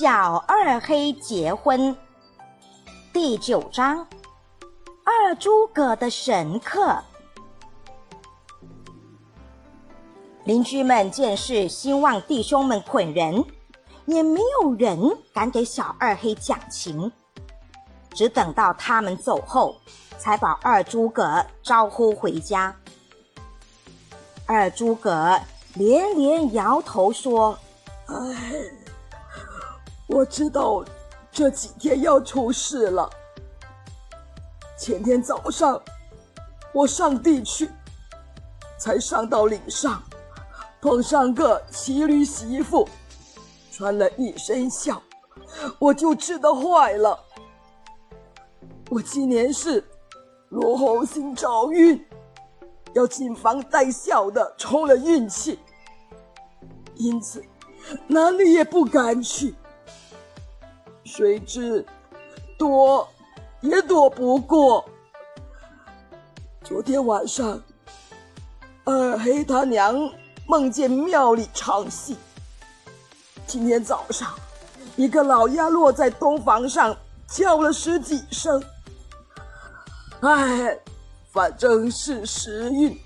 小二黑结婚第九章：二诸葛的神客。邻居们见势兴旺弟兄们捆人，也没有人敢给小二黑讲情，只等到他们走后，才把二诸葛招呼回家。二诸葛连连摇头说：“唉。”我知道这几天要出事了。前天早上我上地去，才上到岭上，碰上个骑驴媳妇，穿了一身孝，我就知道坏了。我今年是罗红星找运，要进房带孝的冲了运气，因此哪里也不敢去。谁知躲也躲不过。昨天晚上，二黑他娘梦见庙里唱戏。今天早上，一个老鸭落在东房上，叫了十几声。哎，反正是时运，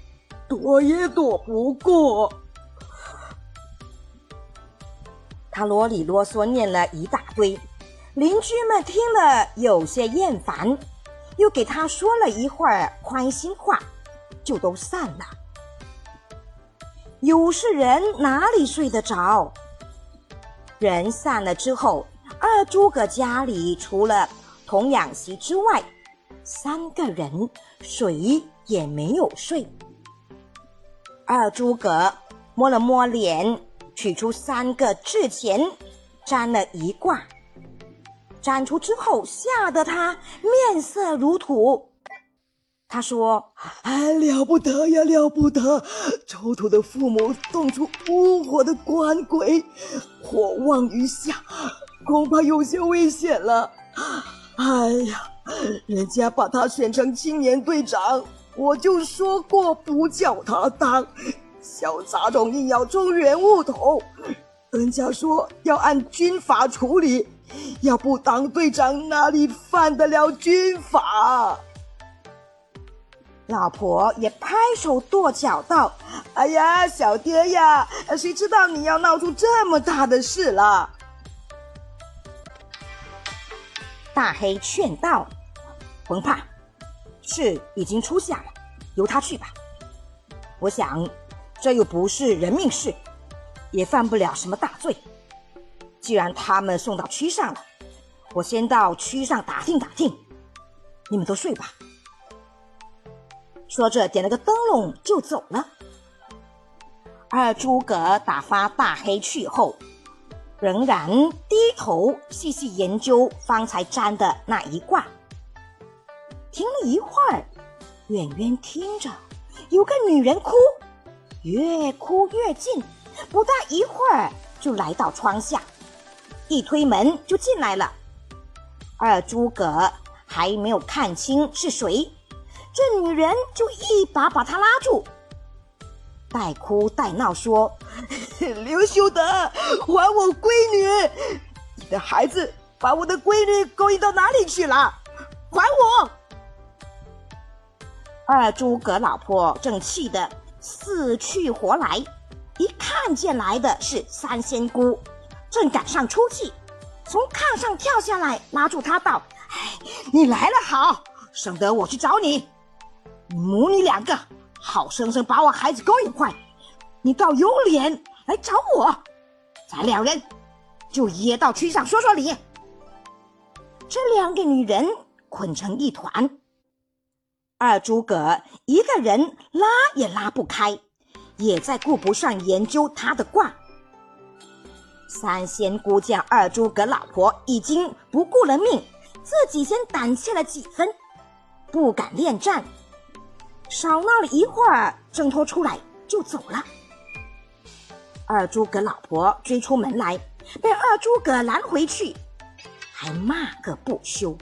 躲也躲不过。他啰里啰嗦念了一大堆。邻居们听了有些厌烦，又给他说了一会儿宽心话，就都散了。有事人哪里睡得着？人散了之后，二诸葛家里除了童养媳之外，三个人谁也没有睡。二诸葛摸了摸脸，取出三个纸钱，占了一卦。斩出之后，吓得他面色如土。他说：“哎，了不得呀，了不得！丑土的父母动出巫火的官鬼，火旺于下，恐怕有些危险了。哎呀，人家把他选成青年队长，我就说过不叫他当，小杂种硬要充原物头。人家说要按军法处理。”要不当队长，哪里犯得了军法？老婆也拍手跺脚道：“哎呀，小爹呀，谁知道你要闹出这么大的事了？”大黑劝道：“甭怕，事已经出现了，由他去吧。我想，这又不是人命事，也犯不了什么大罪。”既然他们送到区上了，我先到区上打听打听。你们都睡吧。说着，点了个灯笼就走了。二诸葛打发大黑去后，仍然低头细细研究方才占的那一卦。停了一会儿，远远听着有个女人哭，越哭越近，不大一会儿就来到窗下。一推门就进来了，二诸葛还没有看清是谁，这女人就一把把他拉住，带哭带闹说：“ 刘秀德，还我闺女！你的孩子把我的闺女勾引到哪里去了？还我！”二诸葛老婆正气得死去活来，一看见来的是三仙姑。正赶上出气，从炕上跳下来，拉住他道：“哎，你来了好，省得我去找你。母女两个好生生把我孩子勾引坏，你倒有脸来找我。咱两人就也到区上说说理。”这两个女人捆成一团，二诸葛一个人拉也拉不开，也在顾不上研究他的卦。三仙姑见二诸葛老婆已经不顾了命，自己先胆怯了几分，不敢恋战，少闹了一会儿，挣脱出来就走了。二诸葛老婆追出门来，被二诸葛拦回去，还骂个不休。